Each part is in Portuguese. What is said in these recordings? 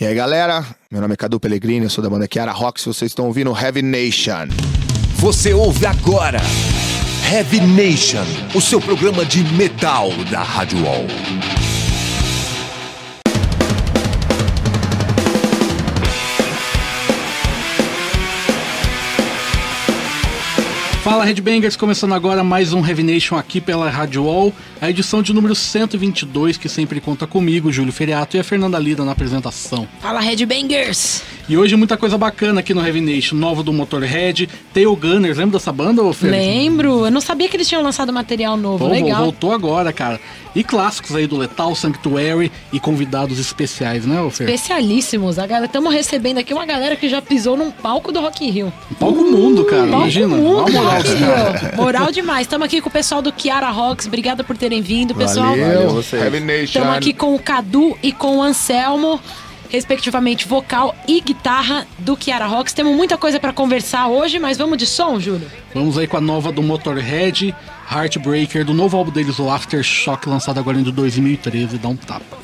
E aí, galera? Meu nome é Cadu Pellegrini, eu sou da banda Kiara Rocks. Vocês estão ouvindo Heavy Nation. Você ouve agora Heavy Nation, o seu programa de metal da Rádio Wall. Fala Headbangers, começando agora mais um Heavy Nation aqui pela Rádio Wall, a edição de número 122, que sempre conta comigo, Júlio Feriato e a Fernanda Lira na apresentação. Fala Headbangers! E hoje muita coisa bacana aqui no Heavy Nation, novo do Motorhead, Tail Gunners, lembra dessa banda, ô Fer? Lembro, eu não sabia que eles tinham lançado material novo, Pô, legal. Voltou agora, cara. E clássicos aí do Letal, Sanctuary e convidados especiais, né, ô Fer? Especialíssimos, a galera, estamos recebendo aqui uma galera que já pisou num palco do Rock in Rio. Palco Mundo, cara, Palco imagina. Mundo, moral cara. Moral demais. Estamos aqui com o pessoal do Kiara Rocks, obrigada por terem vindo, pessoal. Valeu, Heavy Nation. Estamos aqui com o Cadu e com o Anselmo, respectivamente vocal e guitarra do Kiara Rocks. Temos muita coisa pra conversar hoje, mas vamos de som, Júlio? Vamos aí com a nova do Motorhead, Heartbreaker, do novo álbum deles, o Aftershock, lançado agora em 2013, dá um tapa.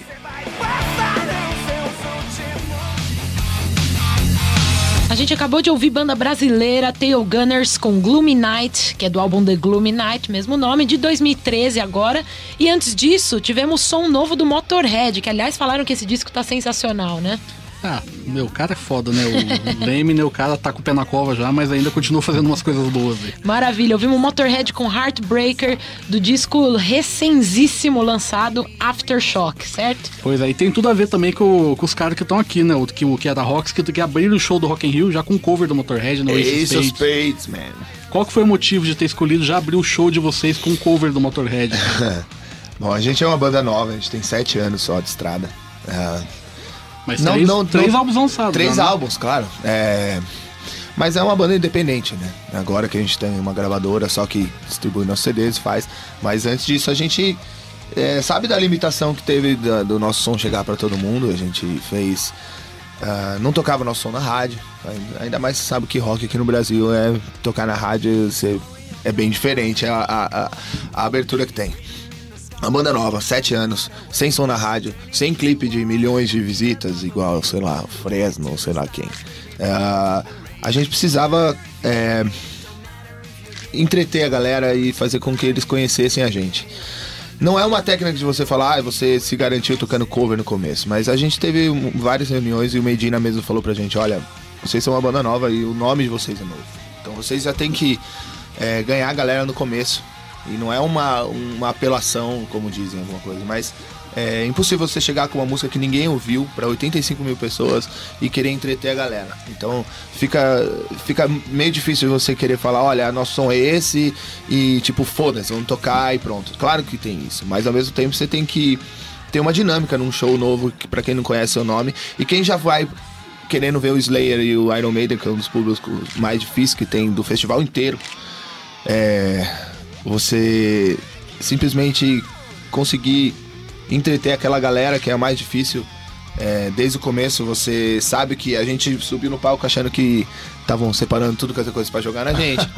A gente acabou de ouvir banda brasileira Tail Gunners com Gloomy Night, que é do álbum The Gloomy Night, mesmo nome, de 2013 agora. E antes disso, tivemos som novo do Motorhead, que aliás falaram que esse disco tá sensacional, né? Ah, meu, o cara é foda, né? O Leme, né? O cara tá com o pé na cova já, mas ainda continua fazendo umas coisas boas aí. Maravilha, ouvimos Motorhead com Heartbreaker do disco recenzíssimo lançado Aftershock, certo? Pois aí, tem tudo a ver também com, com os caras que estão aqui, né? O que, o que é da Rocks, que, que abriram o show do Rock in Rio já com cover do Motorhead, no Ace Ace of Spades. Man. Qual que foi o motivo de ter escolhido já abrir o show de vocês com cover do Motorhead? Bom, a gente é uma banda nova, a gente tem sete anos só de estrada. É, Mas Não, três, não, três não- álbuns lançados. Três já, né? álbuns, claro. É, Mas é uma banda independente, né? Agora que a gente tem uma gravadora só que distribui nossos CDs, faz. Mas antes disso a gente é, sabe da limitação que teve da- do nosso som chegar pra todo mundo. A gente fez. ah, não tocava nosso som na rádio. Ainda mais sabe que rock aqui no Brasil é tocar na rádio é bem diferente a, a- a- a abertura que tem. Uma banda nova, sete anos, sem som na rádio, sem clipe de milhões de visitas, igual, sei lá, Fresno, sei lá quem. É, a gente precisava é, entreter a galera e fazer com que eles conhecessem a gente. Não é uma técnica de você falar, ah, você se garantiu tocando cover no começo, mas a gente teve várias reuniões e o Medina mesmo falou pra gente, olha, vocês são uma banda nova e o nome de vocês é novo. Então vocês já tem que é, ganhar a galera no começo. E não é uma, uma apelação, como dizem alguma coisa, mas é impossível você chegar com uma música que ninguém ouviu pra 85 mil pessoas e querer entreter a galera. Então fica, fica meio difícil você querer falar, olha, nosso som é esse e tipo, foda-se, vamos tocar e pronto. Claro que tem isso, mas ao mesmo tempo você tem que ter uma dinâmica num show novo, que pra quem não conhece o nome, e quem já vai querendo ver o Slayer e o Iron Maiden, que é um dos públicos mais difíceis que tem do festival inteiro, é, você simplesmente conseguir entreter aquela galera que é a mais difícil. É, desde o começo você sabe que a gente subiu no palco achando que estavam separando tudo que as coisas pra jogar na gente.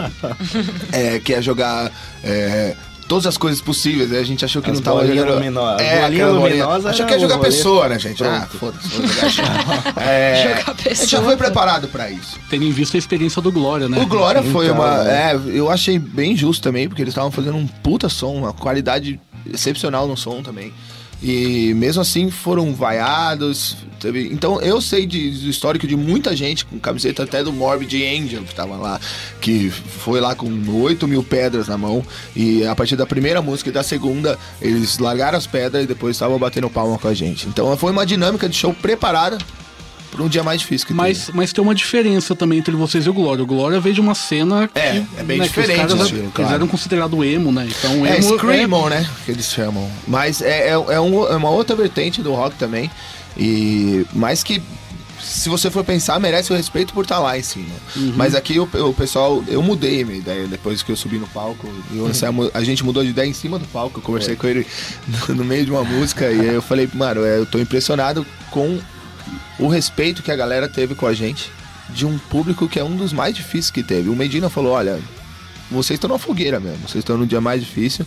é, que jogar é, todas as coisas possíveis. aí A gente achou que As não tava jogando. lumino- É, bolinha luminosa Achou era que ia jogar pessoa, né, gente? Ah, Pronto. foda-se, vou jogar. é, Jogar a gente já pessoa, foi preparado pra isso. Tendo em vista a experiência do Glória, né? O Glória foi Então, uma. né? É, eu achei bem justo também, porque eles estavam fazendo um puta som, uma qualidade excepcional no som também. E mesmo assim foram vaiados. Teve... Então eu sei de, do histórico de muita gente, com camiseta até do Morbid Angel que tava lá, que foi lá com 8 mil pedras na mão. E a partir da primeira música e da segunda, eles largaram as pedras e depois estavam batendo palma com a gente. Então foi uma dinâmica de show preparada um dia mais difícil que Mas, mas tem uma diferença também entre vocês e o Glória. O Glória veio de uma cena que, É, é bem né, que os diferente caras, estilo, eles claro. eram considerados emo, né? Então, É, emo Screamo, né? Que eles chamam. Mas é, é, é um- é uma outra vertente do rock também. E mais que, se você for pensar, merece o respeito por estar lá em cima. Mas aqui o, o pessoal, eu mudei a minha ideia depois que eu subi no palco. E o Anselmo, a gente mudou de ideia em cima do palco. Eu conversei com ele no, no meio de uma música e aí eu falei, mano, é, eu tô impressionado com o respeito que a galera teve com a gente. De um público que é um dos mais difíceis que teve. O Medina falou: olha, vocês estão na fogueira mesmo, vocês estão no dia mais difícil.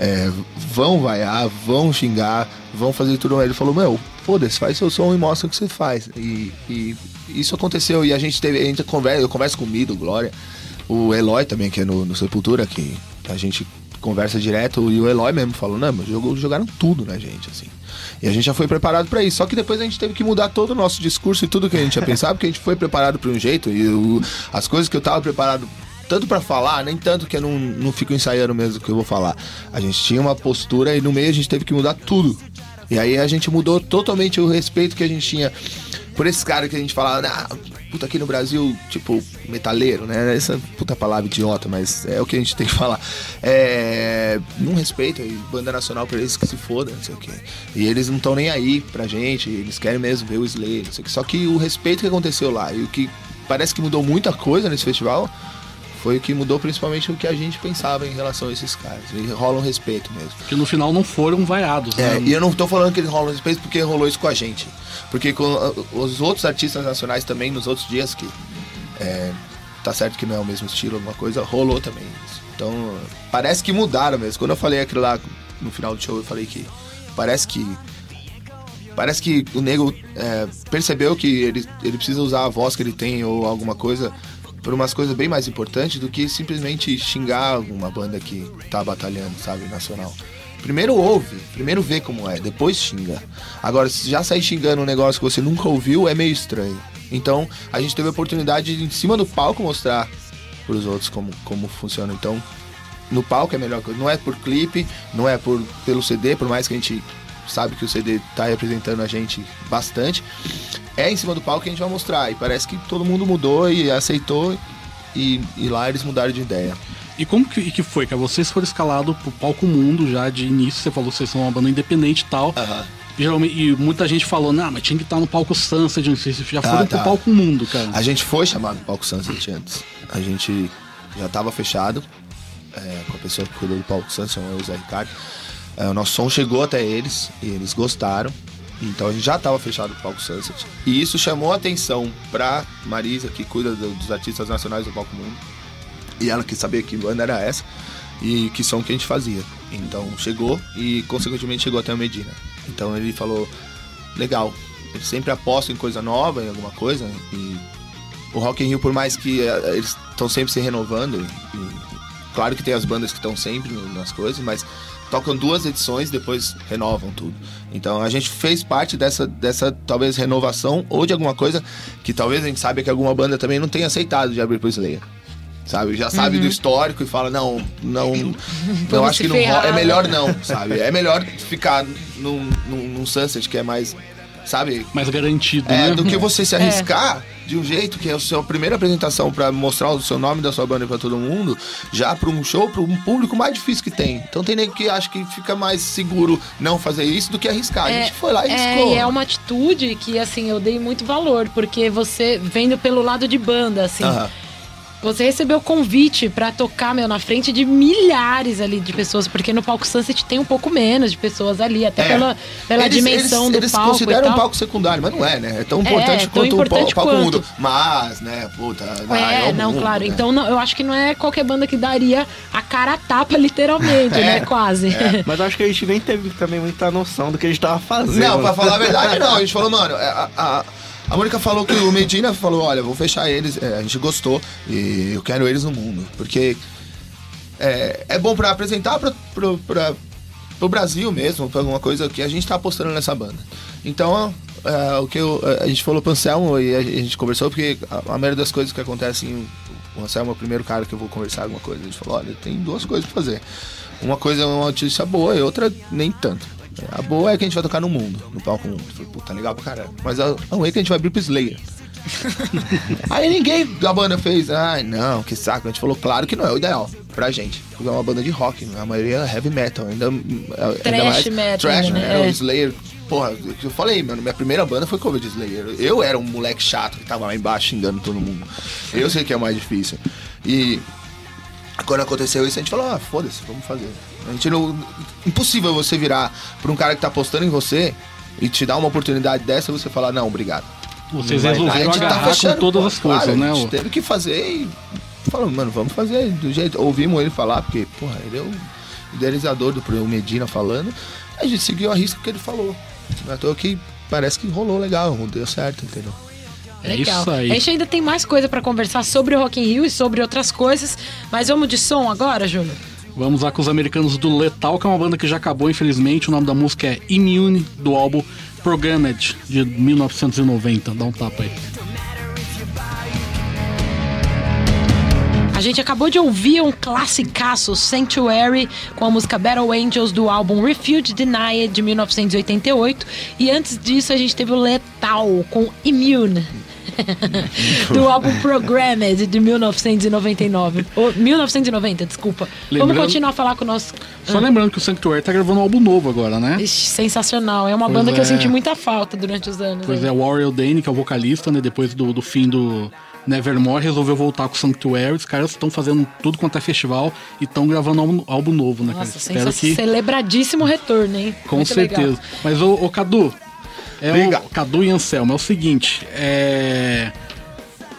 é, vão vaiar, vão xingar, vão fazer tudo. Ele falou, meu, foda-se, faz seu som e mostra o que você faz. E, e isso aconteceu e a gente teve, a gente conversa, eu converso com o Mido, Glória, o Eloy também, que é no, no Sepultura, que a gente conversa direto, e o Eloy mesmo falou, não, mas jogaram tudo na gente, assim. E a gente já foi preparado para isso. Só que depois a gente teve que mudar todo o nosso discurso e tudo que a gente tinha pensado, porque a gente foi preparado para um jeito e o, as coisas que eu tava preparado tanto para falar, nem tanto que eu não, não fico ensaiando mesmo o que eu vou falar. A gente tinha uma postura e no meio a gente teve que mudar tudo. E aí a gente mudou totalmente o respeito que a gente tinha por esse cara que a gente falava, ah, puta, aqui no Brasil, tipo, metaleiro, né? Essa puta palavra idiota, mas é o que a gente tem que falar. É. Não respeita, e banda nacional pra eles que se foda, não sei o quê. E eles não estão nem aí pra gente, eles querem mesmo ver o Slayer, não sei o quê. Só que o respeito que aconteceu lá e o que parece que mudou muita coisa nesse festival foi o que mudou principalmente o que a gente pensava em relação a esses caras. E rola um respeito mesmo. Que no final não foram vaiados, É, né? e eu não tô falando que eles rolam respeito porque rolou isso com a gente. Porque com os outros artistas nacionais também, nos outros dias que. é, tá certo que não é o mesmo estilo, alguma coisa, rolou também isso. Então, parece que mudaram mesmo. Quando eu falei aquilo lá no final do show, eu falei que parece que. Parece que o nego é, percebeu que ele, ele precisa usar a voz que ele tem ou alguma coisa por umas coisas bem mais importantes do que simplesmente xingar uma banda que tá batalhando, sabe, nacional. Primeiro ouve, primeiro vê como é, depois xinga. Agora, se já sair xingando um negócio que você nunca ouviu, é meio estranho. Então, a gente teve a oportunidade de, em cima do palco, mostrar pros outros como, como funciona. Então, no palco é melhor. Não é por clipe, não é por, pelo CD, por mais que a gente sabe que o CD tá representando a gente bastante. É em cima do palco que a gente vai mostrar. E parece que todo mundo mudou e aceitou. E, e lá eles mudaram de ideia. E como que, que foi, cara? Vocês foram escalados pro palco mundo já de início, você falou que vocês são uma banda independente e tal. Geralmente, e muita gente falou, não, mas tinha que estar no palco Sunset, não sei se já foram Ah, tá. pro palco mundo, cara. A gente foi chamado do palco Sunset antes. A gente já estava fechado é, com a pessoa que cuidou do palco Sunset, o José Ricardo. É, o nosso som chegou até eles e eles gostaram. Então a gente já estava fechado com o palco Sunset. E isso chamou a atenção pra Marisa, que cuida do- dos artistas nacionais do palco mundo. E ela quis saber que banda era essa e que som que a gente fazia. Então chegou e consequentemente chegou até o Medina. Então ele falou, legal, ele sempre aposta em coisa nova, em alguma coisa. E o Rock in Rio, por mais que eh, eles estão sempre se renovando, e, claro que tem as bandas que estão sempre nas coisas, mas tocam duas edições depois renovam tudo. Então a gente fez parte dessa, dessa talvez renovação ou de alguma coisa que talvez a gente saiba que alguma banda também não tenha aceitado de abrir pro Slayer. Sabe, já sabe do histórico e fala, não, não, não Vamos acho que não é melhor não, sabe? É melhor ficar num, num, num Sunset que é mais, sabe, Mais garantido, é, né? do que você se arriscar de um jeito que é a sua primeira apresentação pra mostrar o seu nome da sua banda pra todo mundo, já pra um show, pra um público mais difícil que tem. Então tem nego que acha que fica mais seguro não fazer isso do que arriscar. a gente foi lá e é, arriscou. e é uma atitude que, assim, eu dei muito valor, porque você, vendo pelo lado de banda, assim, Aham. Você recebeu convite pra tocar, meu, na frente de milhares ali de pessoas, porque no palco Sunset tem um pouco menos de pessoas ali, até É. pela, pela Eles- dimensão eles, do eles palco e consideram tal. um palco secundário, mas não é, né? É tão É, importante tão quanto importante o palco quanto. mundo. Mas, né, puta... ah, É, o não, mundo, claro. né? Então não, eu acho que não é qualquer banda que daria a cara a tapa, literalmente, É, né? Quase. Mas eu acho que a gente nem teve também muita noção do que a gente tava fazendo. Não, pra falar a verdade, não. A gente falou, mano, é, a, a, a Mônica falou que o Medina falou, olha, vou fechar eles, é, a gente gostou e eu quero eles no mundo. Porque é, é bom pra apresentar pra, pro Brasil mesmo, pra alguma coisa que a gente tá apostando nessa banda. Então, é, o que eu- a gente falou pro Anselmo e a gente conversou, porque a, a maioria das coisas que acontecem, o Anselmo é o primeiro cara que eu vou conversar alguma coisa. A gente falou, olha, tem duas coisas pra fazer. Uma coisa é uma notícia boa e outra nem tanto. A boa é que a gente vai tocar no mundo, no palco mundo. Eu Falei, puta, legal pra caralho. Mas a, a ruim é que a gente vai abrir pro Slayer. Aí ninguém da banda fez, ai não, que saco. A gente falou, claro que não é o ideal pra gente. Porque é uma banda de rock, a maioria é heavy metal, ainda, ainda Trash mais metal, trash, né? né? É. O Slayer, porra, eu falei, mano, minha primeira banda foi cover de Slayer. Eu era um moleque chato que tava lá embaixo xingando todo mundo. Eu sei que é mais difícil. E quando aconteceu isso, a gente falou, ah, foda-se, vamos fazer. A gente não. Impossível você virar pra um cara que tá apostando em você e te dar uma oportunidade dessa e você falar, não, obrigado. Vocês Vai- resolveram a gente tá agarrar com fechando, todas pô, as forças, claro, né? A gente teve que fazer e falamos, mano, vamos fazer do jeito. Ouvimos ele falar, porque, porra, ele é o. idealizador do programa Medina falando, a gente seguiu a risca que ele falou. Não é que parece que rolou legal, deu certo, entendeu? É Legal. isso aí. A gente ainda tem mais coisa pra conversar sobre o Rock in Rio e sobre outras coisas, mas vamos de som agora, Júlio? Vamos lá com os americanos do Letal, que é uma banda que já acabou, infelizmente. O nome da música é Immune, do álbum Programmed, de 1990. Dá um tapa aí. A gente acabou de ouvir um classicaço, Sanctuary, com a música Battle Angels do álbum Refuge Denied de 1988. E antes disso a gente teve o Letal com Immune. do álbum Programmed de 1999. Ou 1990, desculpa. Vamos Lembrando- continuar a falar com o nosso. Só lembrando que o Sanctuary tá gravando um álbum novo agora, né? Ixi, sensacional. É uma Pois banda que eu é. senti muita falta durante os anos. Pois aí. é, o Ariel Dane, que é o vocalista, né? Depois do, do fim do Nevermore, resolveu voltar com o Sanctuary. Os caras estão fazendo tudo quanto é festival e estão gravando álbum, álbum novo, né, cara? Nossa, Espero que. celebradíssimo retorno, hein? Com Muito certeza. legal. Mas, ô, ô Cadu, é Diga. o Cadu e Anselmo, é o seguinte, é.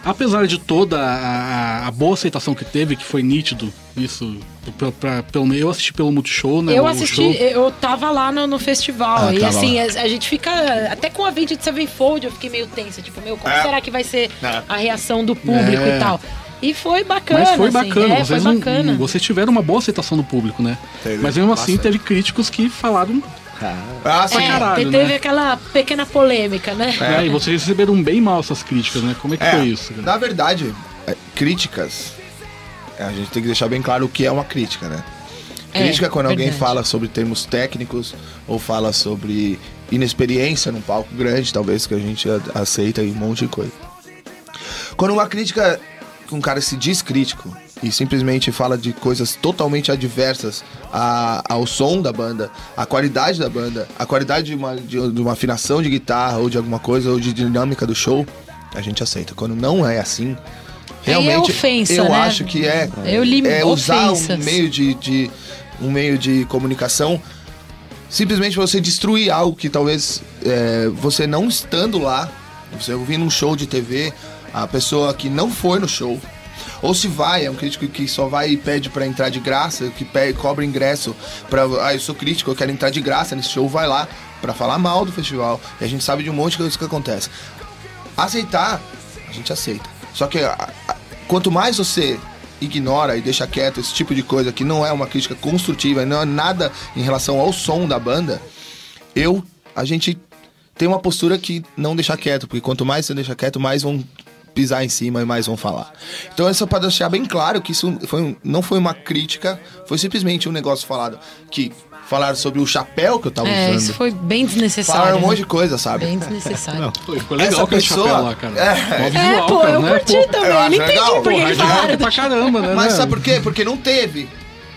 Apesar de toda a, a- boa aceitação que teve, que foi nítido, isso, pra, pra- pelo, eu assisti pelo Multishow, né? Eu assisti, eu tava lá no, no festival. Ah, e assim, a, a gente fica. Até com a Avenged Sevenfold eu fiquei meio tensa. Tipo, meu, como É. será que vai ser É. a reação do público É. e tal? E foi bacana. Mas foi assim. bacana, É, foi vocês, não- bacana. vocês tiveram uma boa aceitação do público, né? Teve, Mas mesmo assim, bastante. teve críticos que falaram. Ah, sim. pra É, caralho, te- teve né? aquela pequena polêmica, né? né, e vocês receberam bem mal essas críticas, né? Como é que É, foi isso? cara? Na verdade, é, críticas, é, a gente tem que deixar bem claro o que é uma crítica, né? É, Crítica é quando alguém verdade. fala sobre termos técnicos ou fala sobre inexperiência num palco grande, talvez que a gente aceita e um monte de coisa. Quando uma crítica, um cara se diz crítico e simplesmente fala de coisas totalmente adversas a- ao som da banda, à qualidade da banda, à qualidade de uma, de, de uma afinação de guitarra ou de alguma coisa ou de dinâmica do show, a gente aceita. Quando não é assim, Aí é realmente ofensa, eu né? acho que é, Eu li é usar um ofensas. meio de, de um meio de comunicação simplesmente você destruir algo que talvez é, você não estando lá, você ouvindo um show de TV, a pessoa que não foi no show, ou se vai, é um crítico que só vai e pede pra entrar de graça, que pede, cobra ingresso pra. Ah, eu sou crítico, eu quero entrar de graça nesse show, vai lá pra falar mal do festival. E a gente sabe de um monte de coisas que acontece. Aceitar, a gente aceita. Só que a- a- quanto mais você ignora e deixa quieto esse tipo de coisa que não é uma crítica construtiva, não é nada em relação ao som da banda, eu, a gente tem uma postura que não deixar quieto, porque quanto mais você deixa quieto, mais vão pisar em cima e mais vão falar. Então é só para deixar bem claro que isso foi um- não foi uma crítica, foi simplesmente um negócio falado que falaram sobre o chapéu que eu tava É, usando. isso foi bem desnecessário. Falaram um né? muito de coisa, sabe? Bem desnecessário. Foi, ficou legal Essa aquele pessoa- chapéu lá, cara. É. É, visual, pô, cara, eu né? curti Pô, também. eu não entendi legal, por que pô, eles hard rock falaram. pra caramba, né? Mas né? sabe por quê? Porque não teve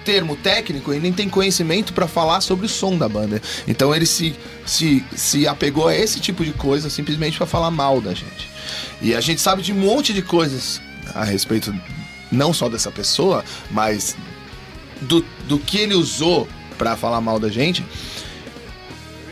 termo técnico e nem tem conhecimento pra falar sobre o som da banda. Então ele se, se, se apegou a esse tipo de coisa simplesmente pra falar mal da gente. E a gente sabe de um monte de coisas a respeito não só dessa pessoa, mas do, do que ele usou pra falar mal da gente.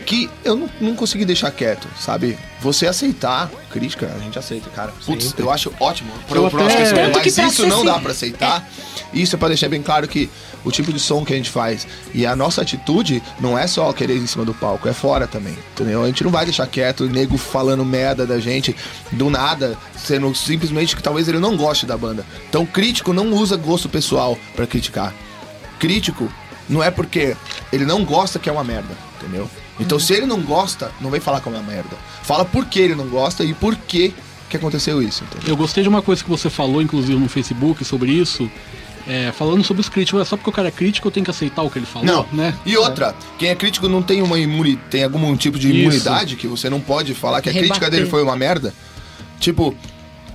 Que eu não, não consegui deixar quieto, sabe? Você aceitar crítica, a gente aceita, cara. Putz, eu acho ótimo. Pro, Eu mas pra isso ser não assim- dá pra aceitar. Isso é pra deixar bem claro que o tipo de som que a gente faz e a nossa atitude não é só querer ir em cima do palco, é fora também, entendeu? A gente não vai deixar quieto o nego falando merda da gente do nada, sendo simplesmente que talvez ele não goste da banda. Então, crítico não usa gosto pessoal pra criticar. Crítico não é porque ele não gosta que é uma merda, entendeu? Então, se ele não gosta, não vem falar que é uma merda. Fala por que ele não gosta e por que que aconteceu isso, entendeu? Eu gostei de uma coisa que você falou, inclusive no Facebook, sobre isso. é, falando sobre os críticos. É só porque o cara é crítico, eu tenho que aceitar o que ele falou, Não. né? E outra, quem é crítico não tem uma imuni tem algum tipo de Isso. imunidade que você não pode falar que a crítica dele foi uma merda. Tipo,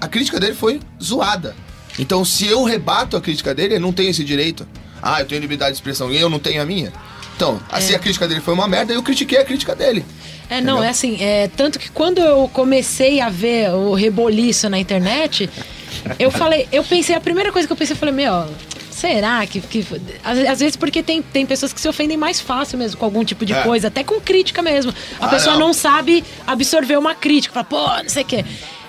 a crítica dele foi zoada. Então, se eu rebato a crítica dele, eu não tenho esse direito. Ah, eu tenho liberdade de expressão e eu não tenho a minha. Então, assim a crítica dele foi uma merda, eu critiquei a crítica dele. É, não, é assim, é, tanto que quando eu comecei a ver o reboliço na internet, eu falei, eu pensei, a primeira coisa que eu pensei, eu falei, meu, será que. que às, às vezes porque tem, tem pessoas que se ofendem mais fácil mesmo com algum tipo de É. coisa, até com crítica mesmo. A Ah, pessoa não. não. sabe absorver uma crítica, fala, pô, não sei o quê.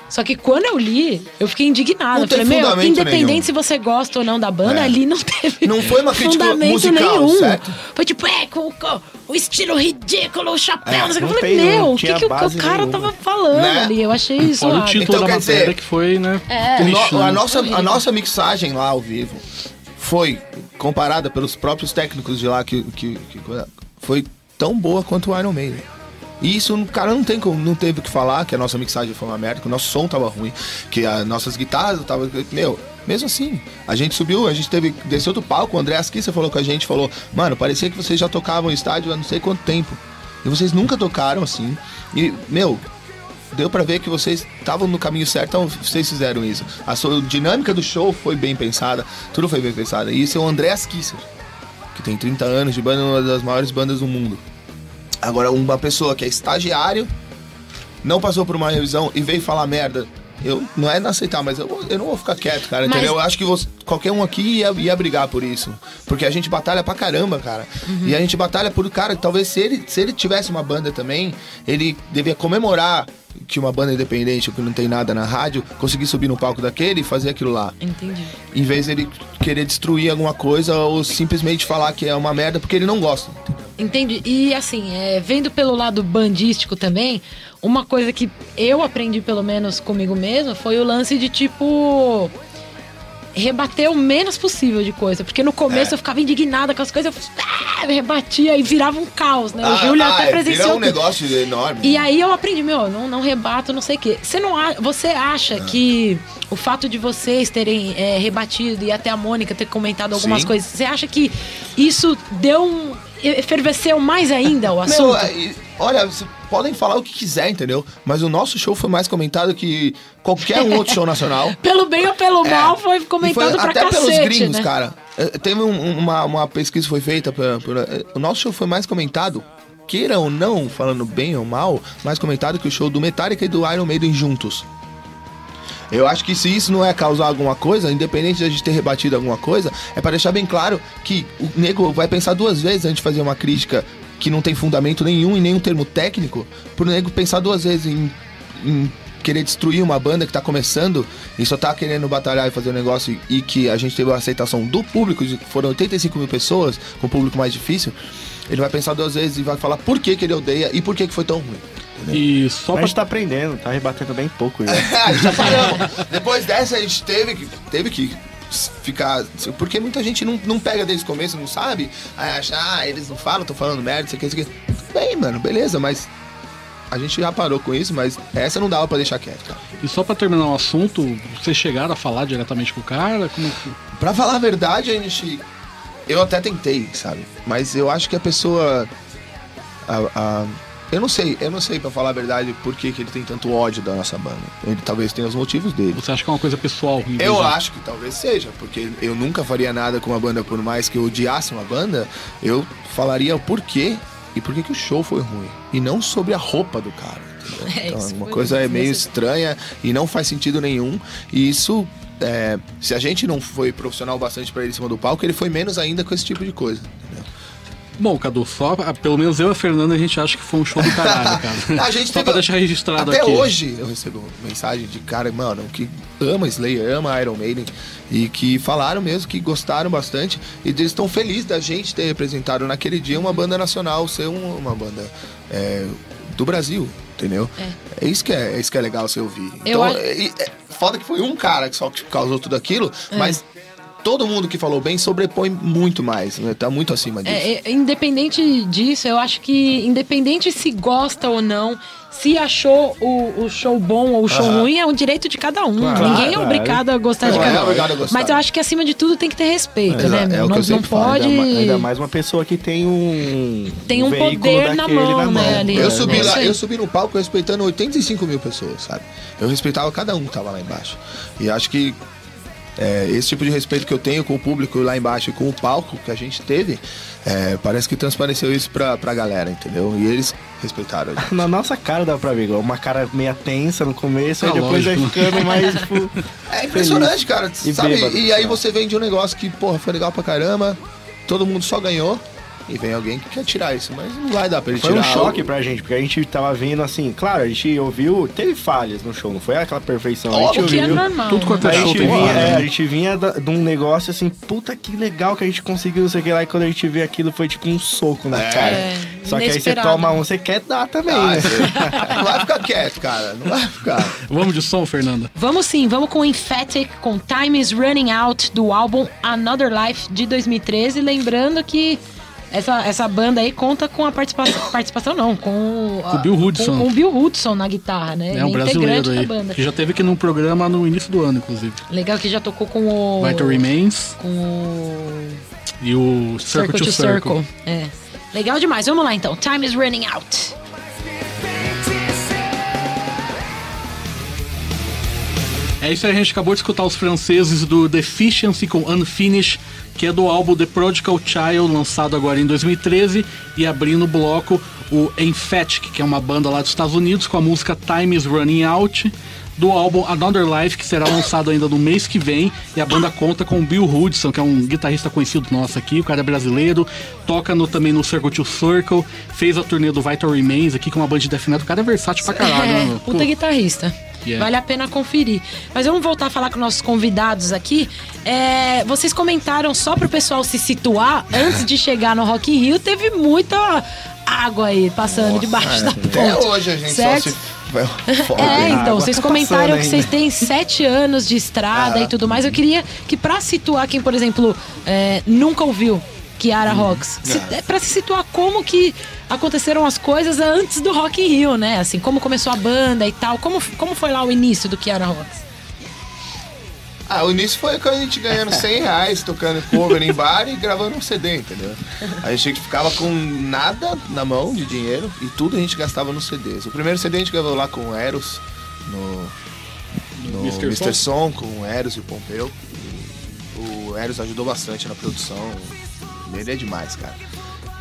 Só que quando eu li, eu fiquei indignada. Não Eu falei, meu, independente nenhum. se você gosta ou não da banda, É. ali não teve Não foi uma crítica fundamento musical, nenhum. certo? Foi tipo, é, com, com o estilo ridículo, o chapéu, É, não sei o que. Eu falei, meu, o que, que o, cara nenhuma. tava falando Né? ali? Eu achei isso. Fora o título Então, da quer matéria dizer, que foi, né? É. No- a, né? nossa, a nossa mixagem lá ao vivo foi comparada pelos próprios técnicos de lá que, que, que foi tão boa quanto o Iron Maiden. E isso, cara não tem como, não teve o que falar que a nossa mixagem foi uma merda, que o nosso som tava ruim, que as nossas guitarras tava, meu, mesmo assim, a gente subiu, a gente teve desceu do palco, o André Asquissa falou com a gente, falou: "Mano, parecia que vocês já tocavam estádio há não sei quanto tempo. E vocês nunca tocaram assim". E, meu, deu pra ver que vocês estavam no caminho certo, então vocês fizeram isso. A sua dinâmica do show foi bem pensada, tudo foi bem pensado. E isso é o André Kisser, que tem 30 anos de banda, uma das maiores bandas do mundo. Agora, uma pessoa que é estagiário, não passou por uma revisão e veio falar merda. Eu não é aceitar, mas eu, eu não vou ficar quieto, cara. Mas- Entendeu? Eu acho que você- qualquer um aqui ia, ia brigar por isso. Porque a gente batalha pra caramba, cara. E a gente batalha por cara. Talvez se ele, se ele tivesse uma banda também, ele devia comemorar que uma banda independente, que não tem nada na rádio, conseguir subir no palco daquele e fazer aquilo lá. Entendi. Em vez dele querer destruir alguma coisa ou simplesmente falar que é uma merda porque ele não gosta. Entendi. E assim, é, vendo pelo lado bandístico também, uma coisa que eu aprendi, pelo menos comigo mesmo, foi o lance de tipo. Rebater o menos possível de coisa. Porque no começo É. eu ficava indignada com as coisas, eu ah, rebatia e virava um caos, né? O Júlio até é, presenciou. vira um negócio enorme. E aí eu aprendi, meu, não, não rebato, não sei o quê. Você, não, você acha Ah. que o fato de vocês terem é, rebatido e até a Mônica ter comentado algumas Sim. coisas, você acha que isso deu um. Efervesceu mais ainda o Meu, assunto? é, e- olha, vocês podem falar o que quiser, entendeu? Mas o nosso show foi mais comentado que qualquer um outro show nacional. Pelo bem ou pelo É. mal, foi comentado pra até cacete, pelos gringos, né? cara. É, Teve um- uma, uma pesquisa que foi feita por, por- é, o nosso show foi mais comentado, queira ou não, falando bem ou mal, mais comentado que o show do Metallica e do Iron Maiden juntos. Eu acho que se isso não é causar alguma coisa, independente de a gente ter rebatido alguma coisa, é pra deixar bem claro que o nego vai pensar duas vezes antes de fazer uma crítica que não tem fundamento nenhum em nenhum termo técnico, pro nego pensar duas vezes em, em querer destruir uma banda que tá começando e só tá querendo batalhar e fazer um negócio e, e que a gente teve a aceitação do público, foram 85 mil pessoas, com o público mais difícil, ele vai pensar duas vezes e vai falar por que, que ele odeia e por que, que foi tão ruim. E só A pra gente tá aprendendo, tá rebatendo bem pouco. Já. Já paramos. Depois dessa a gente teve que, teve que ficar. Porque muita gente não, não pega desde o começo, não sabe. Aí acha, ah, eles não falam, tô falando merda, isso aqui, isso aqui. Bem, mano, beleza, mas. A gente já parou com isso, mas essa não dava pra deixar quieto, cara. E só pra terminar o assunto, vocês chegaram a falar diretamente com o cara? Como que... Pra falar a verdade, a gente. Eu até tentei, sabe? Mas eu acho que a pessoa. a- a- eu não sei, eu não sei pra falar a verdade por que, que ele tem tanto ódio da nossa banda. Ele talvez tenha os motivos dele. Você acha que é uma coisa pessoal? Eu de- acho que talvez seja, porque eu nunca faria nada com uma banda, por mais que eu odiasse uma banda, eu falaria o porquê e por que que o show foi ruim. E não sobre a roupa do cara. entendeu? É, então, isso uma coisa é meio desnecessário. estranha e não faz sentido nenhum. E isso, é, se a gente não foi profissional bastante pra ele em cima do palco, ele foi menos ainda com esse tipo de coisa. entendeu? Bom, Cadu, só, ah, pelo menos eu e a Fernanda a gente acha que foi um show do caralho, cara. A gente só teve- pra deixar registrado Até aqui. hoje eu recebo mensagem de cara, mano, que ama Slayer, ama Iron Maiden e que falaram mesmo que gostaram bastante e eles estão felizes da gente ter representado naquele dia uma banda nacional, ser um- uma banda é, do Brasil, entendeu? É. isso que é, é isso que é legal você ouvir. Eu Então, acho- é, é, foda que foi um cara que só que causou tudo aquilo, mas todo mundo que falou bem sobrepõe muito mais, né? Tá muito acima disso. É, é, independente disso, eu acho que independente se gosta ou não, se achou o, o show bom ou o show Aham. ruim, é um direito de cada um. Claro, Ninguém é claro. obrigado a gostar de Não é cada um. obrigado a gostar. Mas eu acho que acima de tudo tem que ter respeito, né? é o que não, eu não pode. Ainda, ainda mais uma pessoa que tem um. Tem um veículo poder na daquele mão, né, ali. Eu É, subi é lá, eu subi no palco respeitando 85 mil pessoas, sabe? Eu respeitava cada um que tava lá embaixo. E acho que é, esse tipo de respeito que eu tenho com o público lá embaixo e com o palco que a gente teve, é, parece que transpareceu isso pra, pra galera, entendeu? E eles respeitaram. a gente. Na nossa cara dá pra ver, igual uma cara meia tensa no começo, Ah, aí depois vai ficando mais, tipo... É impressionante, cara. E sabe? bêbado, e aí sabe? você vende um negócio que, porra, foi legal pra caramba, todo mundo só ganhou. E vem alguém que quer tirar isso, mas não vai dar pra ele Foi tirar. um choque o- pra gente, porque a gente tava vendo assim, claro, a gente ouviu, teve falhas no show, não foi aquela perfeição. A gente é ouviu. normal. Tudo quanto é A show gente, tem vinha, é, né? a gente vinha de um negócio assim, puta que legal que a gente conseguiu, não sei o que lá, e quando a gente vê aquilo foi tipo um soco na É. cara. É, Só que aí você toma um, você quer dar também, Ah, né? você- não vai ficar quieto, cara. Não vai ficar. Vamos de som, Fernanda? Vamos sim, vamos com Emphatic, com Time is Running Out, do álbum Another Life de 2013. Lembrando que essa, essa banda aí conta com a participação. participação não, com, a- Com o Bill Hudson. Com, com o Bill Hudson na guitarra, né? É um Ele brasileiro aí. Que já teve aqui num programa no início do ano, inclusive. Legal que já tocou com o. Vital Remains Com o. e o Circle, to Circle. É. Legal demais. Vamos lá então. Time is running out. É isso aí, a gente acabou de escutar os franceses do Deficiency com Unfinished, que é do álbum The Prodigal Child, lançado agora em 2013, e abrindo o bloco o Emphatic, que é uma banda lá dos Estados Unidos, com a música Time is Running Out, do álbum Another Life, que será lançado ainda no mês que vem, e a banda conta com o Bill Hudson, que é um guitarrista conhecido nosso aqui, o cara é brasileiro, toca no, também no Circle to Circle, fez a turnê do Vital Remains aqui com uma banda de death metal, o cara é versátil pra caralho, É, né? puta Pô, guitarrista. Yeah. Vale a pena conferir. Mas vamos voltar a falar com nossos convidados aqui. É, vocês comentaram só pro pessoal se situar, antes de chegar no Rock in Rio, teve muita água aí passando debaixo da ponte. Até hoje a gente certo? só se. Foda, É, então, água vocês tá comentaram que vocês têm sete anos de estrada Ah. e tudo mais. Eu queria que pra situar quem, por exemplo, é, nunca ouviu Kiara Rocks, se, Ah. é, pra se situar como que aconteceram as coisas antes do Rock in Rio, né? Assim, como começou a banda e tal. Como, como foi lá o início do Kiara Rocks? Ah, o início foi com a gente ganhando 100 reais, tocando cover em bar e gravando um CD, entendeu? A gente ficava com nada na mão de dinheiro e tudo a gente gastava nos CDs. O primeiro CD a gente gravou lá com o Eros, no, no Mr. Mr. Som? Com o Eros e o Pompeu. E o Eros ajudou bastante na produção. Ele é demais, cara.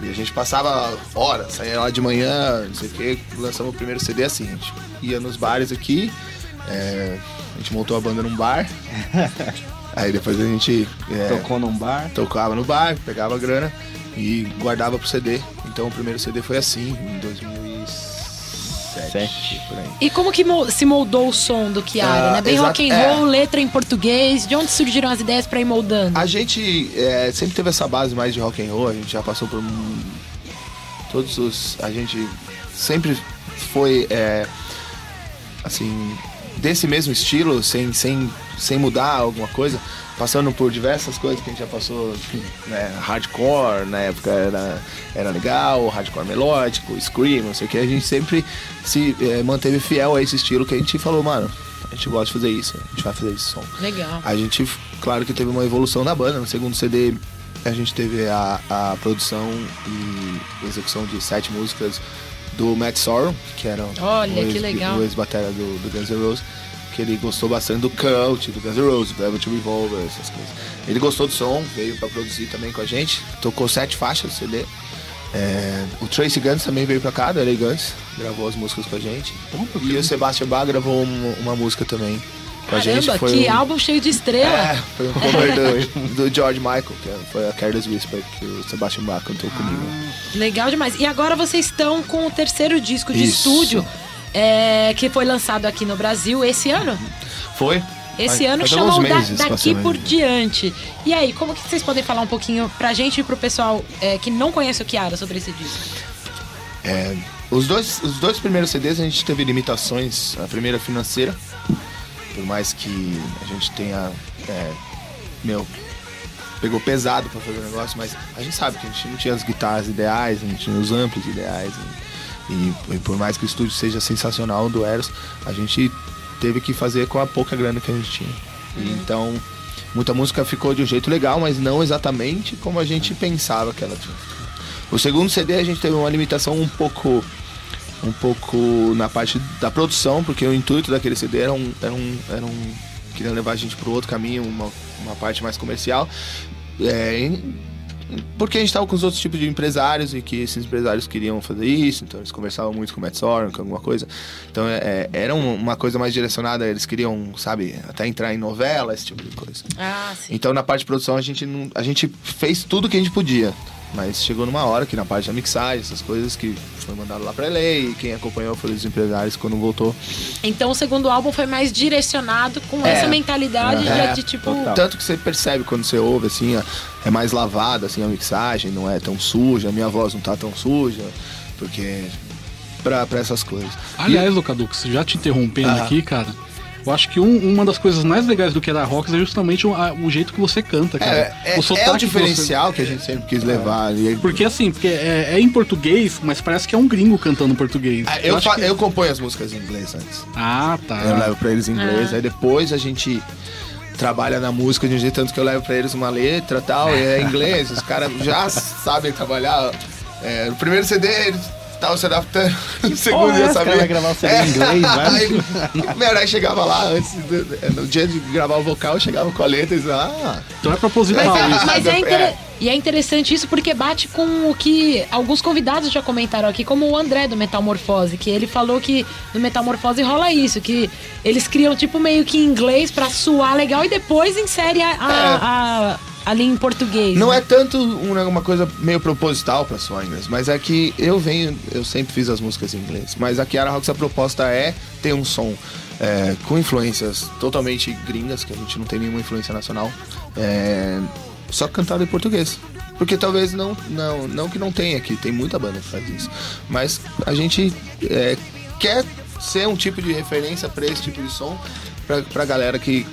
E a gente passava horas, saía lá de manhã, não sei o que, lançamos o primeiro CD assim, a gente ia nos bares aqui, é, a gente montou a banda num bar. Aí depois a gente. É, Tocou num bar? Tocava no bar, pegava grana e guardava pro CD. Então o primeiro CD foi assim, em 2000 97, por aí. E como que se moldou o som do Kiara, ah, né? Bem rock and roll, é. letra em português, de onde surgiram as ideias para ir moldando? A gente é, sempre teve essa base mais de rock and roll, a gente já passou por um, todos os... A gente sempre foi, é, assim, desse mesmo estilo, sem, sem sem mudar alguma coisa, passando por diversas coisas que a gente já passou, né, hardcore, na época era, era legal, hardcore melódico, scream, não sei o que, a gente sempre se é, manteve fiel a esse estilo que a gente falou, mano, a gente gosta de fazer isso, a gente vai fazer esse som. Legal. A gente, claro que teve uma evolução da banda. No segundo CD, a gente teve a, a produção e execução de sete músicas do Matt Sorum, que era Olha, que legal. o ex-batera do, do Guns N' Roses, que ele gostou bastante do Cult, do Guns N' Roses, do Velvet Revolver, essas coisas. Ele gostou do som, veio pra produzir também com a gente, tocou sete faixas do CD. É, o Tracy Guns também veio pra cá, do LA Guns, gravou as músicas com a gente. E o Sebastian Bach gravou uma, uma música também com a gente. Caramba, Foi que um- álbum cheio de estrela. é, foi um cover do, do George Michael, que foi a Careless Whisper que o Sebastian Bach cantou comigo. Legal demais. E agora vocês estão com o terceiro disco de Isso. estúdio, é, que foi lançado aqui no Brasil esse ano. Foi? Esse Faz- ano o Da- Daqui passando por. Diante. E aí, como que vocês podem falar um pouquinho pra gente e pro pessoal é, que não conhece o Kiara sobre esse disco? É, os, dois, os dois primeiros CDs a gente teve limitações. A primeira financeira, por mais que a gente tenha. é, meu, pegou pesado pra fazer o negócio, mas a gente sabe que a gente não tinha as guitarras ideais, não tinha os amplos ideais. E, e por mais que o estúdio seja sensacional do Eros, a gente teve que fazer com a pouca grana que a gente tinha. E então, muita música ficou de um jeito legal, mas não exatamente como a gente pensava que ela tinha. O segundo CD a gente teve uma limitação um pouco um pouco na parte da produção, porque o intuito daquele CD era um, era um, era um queria levar a gente para outro caminho, uma, uma parte mais comercial. É, porque a gente estava com os outros tipos de empresários e que esses empresários queriam fazer isso, então eles conversavam muito com o Matt Sorum, com alguma coisa. Então é, é, era um- uma coisa mais direcionada, eles queriam, sabe, até entrar em novela, esse tipo de coisa. Ah, sim. Então na parte de produção a gente não, a gente fez tudo que a gente podia. Mas chegou numa hora que na parte da mixagem, essas coisas que foi mandado lá pra LA e quem acompanhou foi os empresários quando voltou. Então o segundo álbum foi mais direcionado com É. essa mentalidade já É, de tipo. total. Tanto que você percebe quando você ouve, assim, ó, é mais lavada, assim, a mixagem, não é tão suja, a minha voz não tá tão suja, porque... Pra, pra essas coisas. Aliás, ô Caducos, já te interrompendo Ah. aqui, cara. Eu acho que um- uma das coisas mais legais do que era Rocks é justamente o, a- o jeito que você canta, cara. É, é, é sotaque o que você- diferencial que a gente sempre quis levar. E aí- Porque assim, porque é, é em português, mas parece que é um gringo cantando português. Ah, eu, acho fa- que- eu componho as músicas em inglês antes. Ah, tá. Eu levo pra eles em inglês, Ah. aí depois a gente trabalha na música de um jeito tanto que eu levo pra eles uma letra e tal, e é inglês, os caras já sabem trabalhar. É, no primeiro CD eles estavam se adaptando, no segundo cara sabia. vai gravar o CD em inglês, vai? aí chegava lá, antes, do- no dia de gravar o vocal, eu chegava com a letra e dizia, ah, Então é proposital Mas, é, isso. mas é, É. E é interessante isso porque bate com o que alguns convidados já comentaram aqui, como o André do Metamorfose, que ele falou que no Metamorfose rola isso, que eles criam tipo meio que em inglês pra suar legal e depois insere a, a- a- ali em português. Não né? é tanto uma, coisa meio proposital pra soar em inglês, mas é que eu venho, eu sempre fiz as músicas em inglês, mas a Kiara Rocks a proposta é ter um som é, com influências totalmente gringas, que a gente não tem nenhuma influência nacional, é, só cantado em português. Porque talvez não, não, não que não tenha aqui, tem muita banda que faz isso, mas a gente é, quer ser um tipo de referência pra esse tipo de som, pra, pra galera que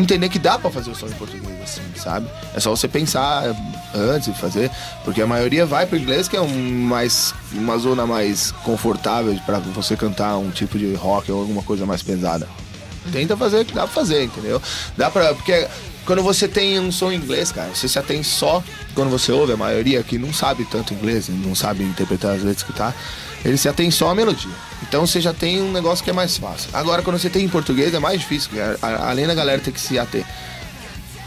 entender que dá pra fazer o som em português, assim, sabe? É só você pensar antes de fazer, porque a maioria vai pro inglês, que é um mais, uma zona mais confortável pra você cantar um tipo de rock ou alguma coisa mais pesada. Tenta fazer o que dá pra fazer, entendeu? Dá pra. Porque quando você tem um som em inglês, cara, você se atém só. Quando você ouve, a maioria que não sabe tanto inglês, não sabe interpretar as letras que tá, ele se atém só à melodia. Então você já tem um negócio que é mais fácil. Agora, quando você tem em português, é mais difícil, além da galera ter que se ater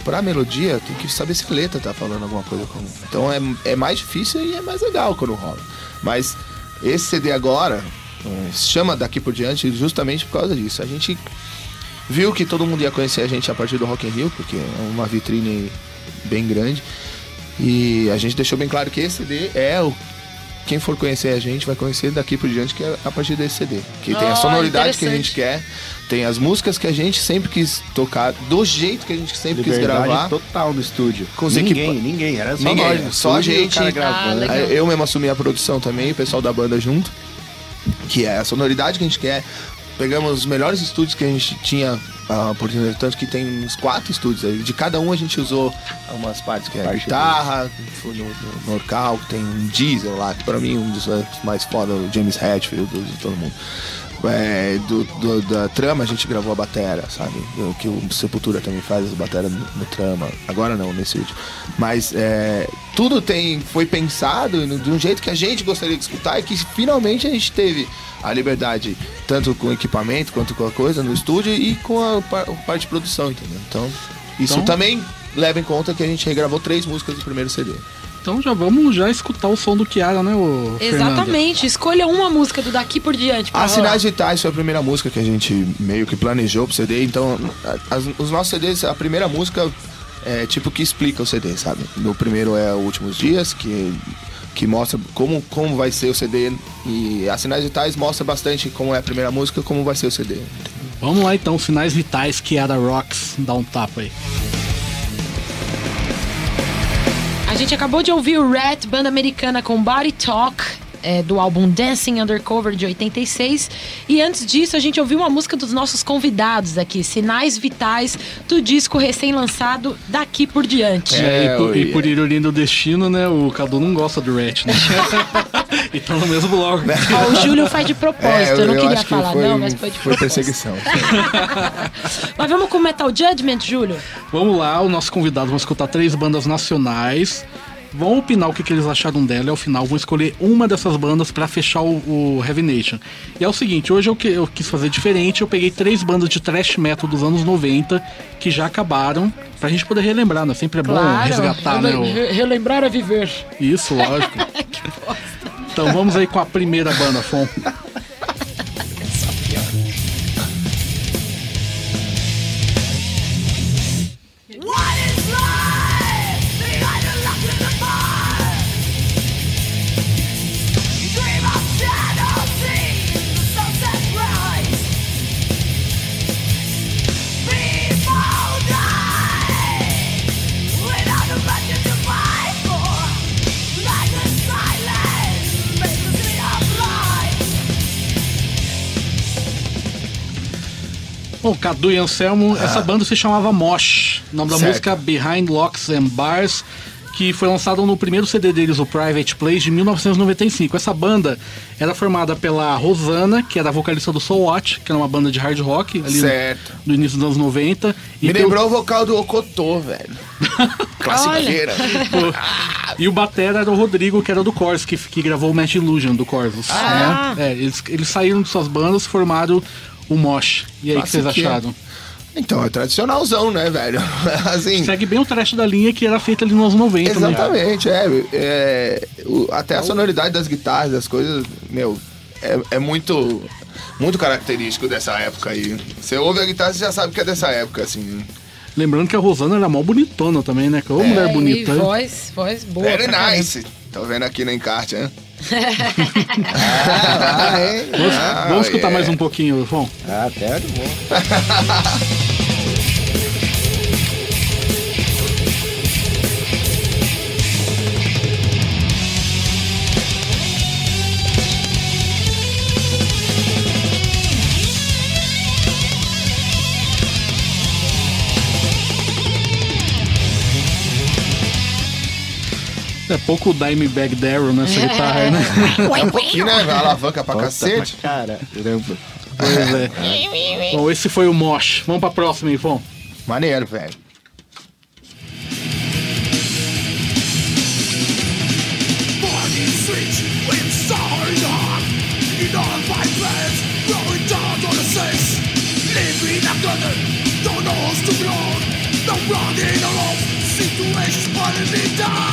pra melodia, tem que saber se a letra tá falando alguma coisa comum. Então é, é mais difícil e é mais legal quando rola. Mas esse CD agora se chama Daqui por Diante justamente por causa disso. A gente viu que todo mundo ia conhecer a gente a partir do Rock in Rio, porque é uma vitrine bem grande. E a gente deixou bem claro que esse CD é o quem for conhecer a gente vai conhecer daqui por diante que é a partir desse CD. Que tem Ah, a sonoridade que a gente quer, tem as músicas que a gente sempre quis tocar, do jeito que a gente sempre quis Liberdade gravar. total no estúdio. Com os ninguém, equipa- ninguém. Era só Ninguém, nós. só a gente. Ah, gravando. Aí Eu mesmo assumi a produção também, o pessoal da banda junto. Que é a sonoridade que a gente quer. Pegamos os melhores estúdios que a gente tinha a oportunidade, tanto que tem uns quatro estúdios aí. De cada um a gente usou umas partes que é Parte guitarra, no, no, no Orcal, tem um diesel lá, que pra mim um dos mais foda, o James Hetfield, de todo mundo. É, do, do- da trama a gente gravou a batera, sabe? O que o Sepultura também faz as bateras no, no trama. Agora não, nesse vídeo. Mas é, tudo tem foi pensado de um jeito que a gente gostaria de escutar e que finalmente a gente teve a liberdade, tanto com o equipamento quanto com a coisa no estúdio e com a, a parte de produção, entendeu? Então, isso Então- também leva em conta que a gente regravou três músicas do primeiro CD. Então já vamos já escutar o som do Kiara, né, o Exatamente. Escolha uma música do daqui por diante. As rolar. Sinais Vitais foi a primeira música que a gente meio que planejou pro CD, então a- as- os nossos CDs, a primeira música é tipo que explica o CD, sabe? No primeiro é Últimos Dias, que, que mostra como, como vai ser o CD, e as Sinais Vitais mostra bastante como é a primeira música e como vai ser o CD. Vamos lá então, sinais vitais, Kiara Rocks, dá um tapa aí. A gente acabou de ouvir o Rat, banda americana com Body Talk, é, do álbum Dancing Undercover de 86. E antes disso, a gente ouviu uma música dos nossos convidados aqui, Sinais Vitais, do disco recém-lançado Daqui por Diante. É, e, por, e por ironia do destino, né, o Cadu não gosta do Rat, né? e tá no mesmo bloco. Ó, o Júlio faz de propósito, eu não queria É, que falar foi, não, mas foi de foi propósito. perseguição. Mas vamos com Metal Judgment, Júlio? Vamos lá, o nosso convidado vai escutar três bandas nacionais. Vão opinar o que, que eles acharam dela e ao final vão escolher uma dessas bandas pra fechar o, o Heavy Nation. E é o seguinte, hoje eu, que- eu quis fazer diferente, eu peguei três bandas de thrash metal dos anos 90 que já acabaram, pra gente poder relembrar, né? Sempre é bom resgatar, né? o- Re- relembrar a viver. Isso, lógico. então vamos aí com a primeira banda, Fon. Bom, Cadu e Anselmo, essa banda se chamava Mosh. O nome da Certo. música Behind Locks and Bars, que foi lançado no primeiro CD deles, o Private Place, de 1995. Essa banda era formada pela Rosana, que era a vocalista do Soul Watch, que era uma banda de hard rock ali no, Certo. no início dos anos 90. E Me tem o- lembrou o vocal do Ocotô, velho. Classiqueira. E o batera era o Rodrigo, que era do Corsos, que, que gravou o Match Illusion do Corsos. Ah. né? É, eles, eles saíram de suas bandas, formaram o Mosh. E aí, o que vocês acharam? Então, é tradicionalzão, né, velho? Assim. Segue bem o trash da linha que era feita ali nos anos 90, né? Exatamente, é. é, o- até a sonoridade das guitarras, das coisas, meu, é, é muito, muito característico dessa época aí. Você ouve a guitarra, você já sabe que é dessa época, assim. Lembrando que a Rosana era mó bonitona também, né? Que é uma mulher É, bonita. E né? voz, voz boa. Very pra caramba. nice. Tô vendo aqui no encarte, né? Ah? Vamos, Ah, vamos escutar é. mais um pouquinho, Fon. Ah, até de bom. É pouco Dimebag Darrell nessa guitarra, né? Um pouquinho, né? Alavanca pra Puta cacete. pra Cara, caramba. Pois é. Bom, esse foi o Mosh. Vamos pra próxima, aí, Fon. Maneiro, velho. Living together Don't know who's to belong No running alone Situations pulling me down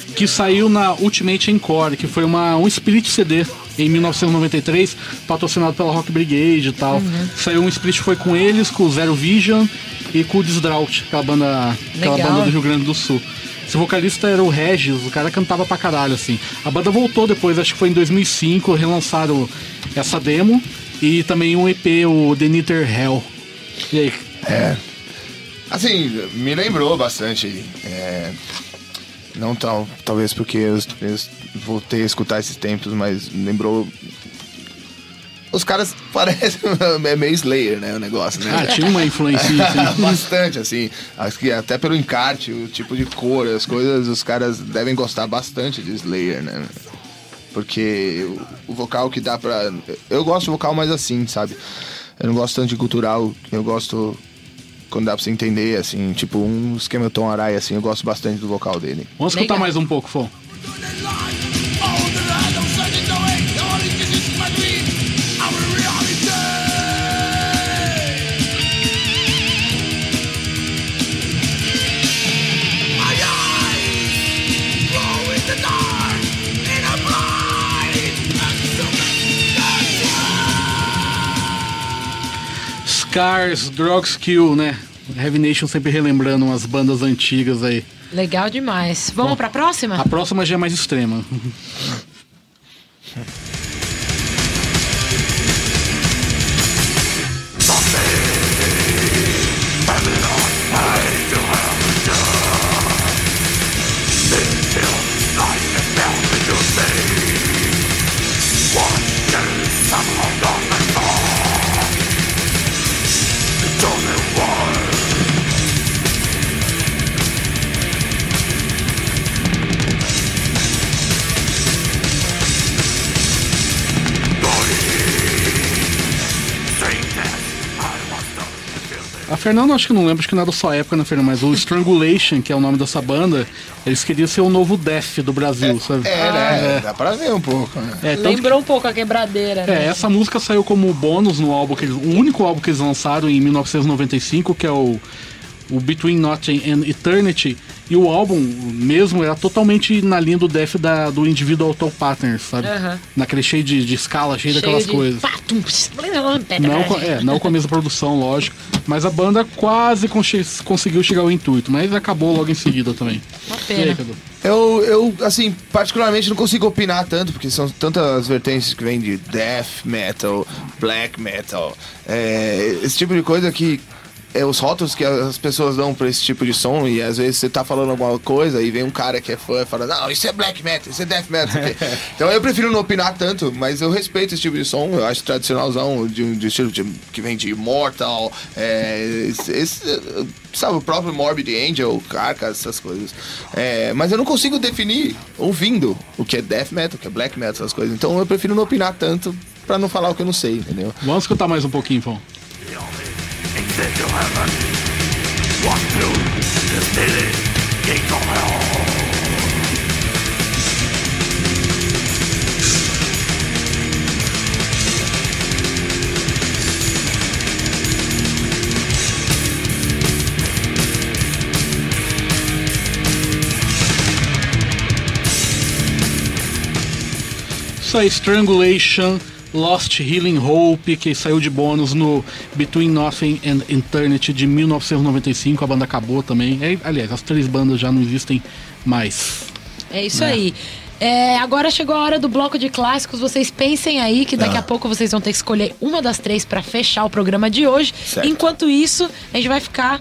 que saiu na Ultimate Encore, que foi uma, um split CD em 1993, patrocinado pela Rock Brigade e tal. Saiu um split foi com eles, com o Zero Vision e com o Desdrought, aquela banda, aquela banda do Rio Grande do Sul. Esse vocalista era o Regis, o cara cantava pra caralho, assim. A banda voltou depois, acho que foi em 2005, relançaram essa demo e também um EP, o The Nitter Hell. E aí? É. Assim, me lembrou bastante. é, não tão, talvez porque eu, eu voltei a escutar esses tempos, mas lembrou. Os caras parecem é meio Slayer, né? O negócio, né? Ah, tinha uma influência, assim. bastante, assim. Acho que até pelo encarte, o tipo de cor, as coisas, os caras devem gostar bastante de Slayer, né? Porque o, o vocal que dá pra. Eu gosto de vocal mais assim, sabe? Eu não gosto tanto de cultural, eu gosto quando dá pra você entender, assim, tipo um esquema Tom Araya, assim, eu gosto bastante do vocal dele. Vamos escutar Legal. mais um pouco, Fon. Scars, Drugs Kill, né? Heavy Nation sempre relembrando umas bandas antigas aí. Legal demais. Vamos pra próxima? A próxima já é mais extrema. A Fernanda acho que não lembro, acho que não é da sua época, né, Fernanda? Mas o Strangulation, que é o nome dessa banda, eles queriam ser o novo Def do Brasil, sabe? É, né? Dá pra ver um pouco, né? É, tanto que- Lembrou um pouco a quebradeira, É, né? essa música saiu como bônus no álbum que eles, o único álbum que eles lançaram em 1995, que é o o Between Nothing and Eternity, e o álbum mesmo era totalmente na linha do death da, do Individual Auto Partners, sabe? Aham. Naquele cheio de, de escala, cheio, daquelas de coisas. Não, com- é, não com a mesma produção, lógico. Mas a banda quase conseguiu chegar ao intuito, mas acabou logo em seguida também. Uma E aí, pena. Cadu? Eu, eu, assim, particularmente não consigo opinar tanto, porque são tantas vertentes que vêm de death metal, black metal, é, esse tipo de coisa que é os rótulos que as pessoas dão pra esse tipo de som, e às vezes você tá falando alguma coisa e vem um cara que é fã e fala, não, isso é black metal, isso é death metal. isso aqui." então eu prefiro não opinar tanto, mas eu respeito esse tipo de som, eu acho tradicionalzão, de, um- de estilo de- que vem de Immortal, é, esse, esse, sabe, o próprio Morbid Angel, Carcass, essas coisas. É, mas eu não consigo definir ouvindo o que é death metal, o que é black metal, essas coisas. Então eu prefiro não opinar tanto pra não falar o que eu não sei, entendeu? Vamos escutar mais um pouquinho, Fão. Did to heaven? Walk through the city gates of hell. So strangulation Lost Healing Hope, que saiu de bônus no Between Nothing and Eternity de 1995. A banda acabou também. É, aliás, as três bandas já não existem mais. É isso aí. É, agora chegou a hora do bloco de clássicos. Vocês pensem aí que Ah. daqui a pouco vocês vão ter que escolher uma das três pra fechar o programa de hoje. Certo. Enquanto isso, a gente vai ficar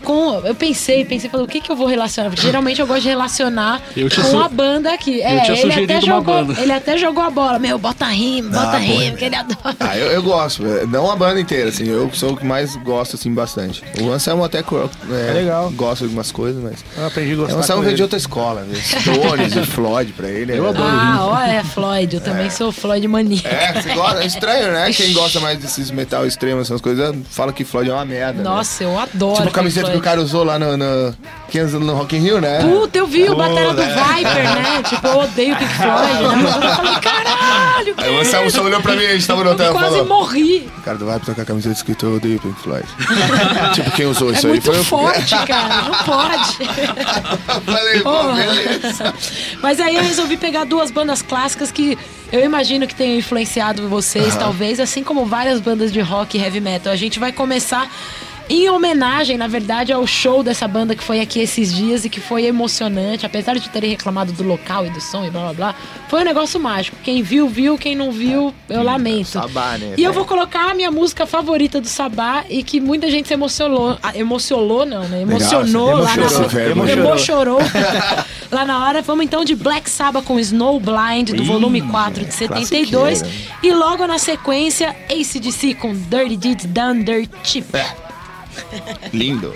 com. Eu pensei, pensei, falei, o que, que eu vou relacionar? Porque geralmente eu gosto de relacionar com su- a banda aqui. É, tinha ele até jogou. banda. Ele até jogou a bola. Meu, bota rima, bota Ah, rima, que ele adora. Ah, eu, eu gosto, é, não a banda inteira, assim, eu sou o que mais gosto, assim, bastante. O Anselmo até é, É legal. gosta de algumas coisas, mas... Eu aprendi a É, gostar o Anselmo veio de outra escola, né? Stones e Floyd pra ele. Eu é... adoro. Ah, olha, Floyd. Eu também sou Floyd maníaco. É, você gosta, é estranho, né? Quem gosta mais desses metal extremos, essas coisas, fala que Floyd é uma merda. né? Nossa, eu adoro. Tipo camiseta que o cara usou lá no, no, 15 no Rock in Rio, né? Puta, eu vi o Batalha do né? Viper, né? Tipo, eu odeio Pink Floyd, né? Eu falei, caralho, Aí o Anselmo só olhou pra mim, a gente tava no hotel eu quase falou... morri. O cara do Viper tá com a camiseta escrito Eu odeio Pink Floyd. tipo, quem usou É isso aí muito foi eu. forte, cara. Não pode. Falei, pô, beleza. Mas aí eu resolvi pegar duas bandas clássicas que eu imagino que tenham influenciado vocês, talvez, assim como várias bandas de rock e heavy metal. A gente vai começar em homenagem, na verdade, ao show dessa banda que foi aqui esses dias e que foi emocionante. Apesar de terem reclamado do local e do som e blá blá blá, foi um negócio mágico. Quem viu, viu. Quem não viu, eu lamento. Sabá, né, E eu vou colocar a minha música favorita do Sabá e que muita gente se emocionou. Ah, emocionou, não, né? Emocionou lá na hora. Emochorou. lá na hora. Vamos então de Black Sabbath com Snow Blind, do volume 4 de 72. classiqueira. E logo na sequência, ACDC com Dirty Deeds Done Dirt Cheap. Lindo.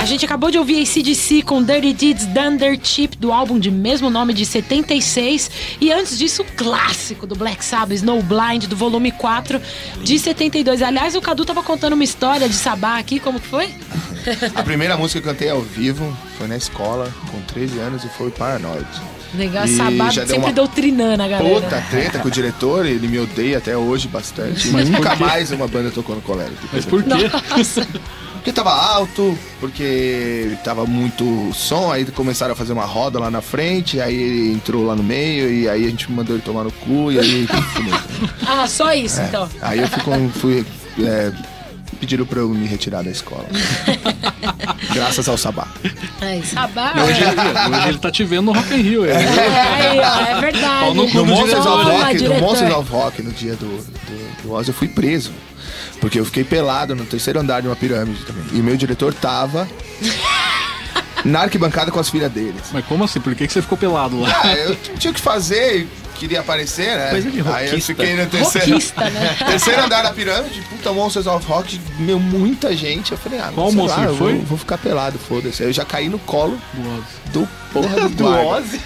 A gente acabou de ouvir ACDC com Dirty Deeds Done Dirt Cheap, do álbum de mesmo nome de 76. E antes disso, o clássico do Black Sabbath, Snow Blind, do volume 4 de 72. Aliás, o Cadu tava contando uma história de Sabá aqui, como que foi? A primeira música que eu cantei ao vivo foi na escola, com 13 anos, e foi Paranoid. Legal, E Sabá já deu sempre uma doutrinando a galera. Puta treta com o diretor, ele me odeia até hoje bastante. Mas Nunca mais uma banda tocou no colégio. Mas por quê? Nossa, Porque tava alto, porque tava muito som, aí começaram a fazer uma roda lá na frente, aí ele entrou lá no meio, e aí a gente mandou ele tomar no cu, e aí. fudeu. ah, só isso então. aí eu fui, com- fui é, pediram pra eu me retirar da escola. Graças ao Sabá. É, Sabá. Hoje, ele- hoje ele tá te vendo no Rock in Rio. É. É, é verdade. Pau no Monsters of Rock, no diretor. Monsters of Rock, no dia do, do, do Oz, eu fui preso. Porque eu fiquei pelado no terceiro andar de uma pirâmide também. E o meu diretor tava na arquibancada com as filhas deles. Mas como assim? Por que, que você ficou pelado lá? Ah, eu tinha o que fazer, queria aparecer, né? Coisa de Aí eu rockista. fiquei no terceiro, Rockista, né? terceiro andar da pirâmide, puta Monsters of Rock, meu, muita gente. Eu falei, ah, Qual sei lá, eu foi? Vou, vou ficar pelado, foda-se. Eu já caí no colo do porra do Do guarda. Ozzy?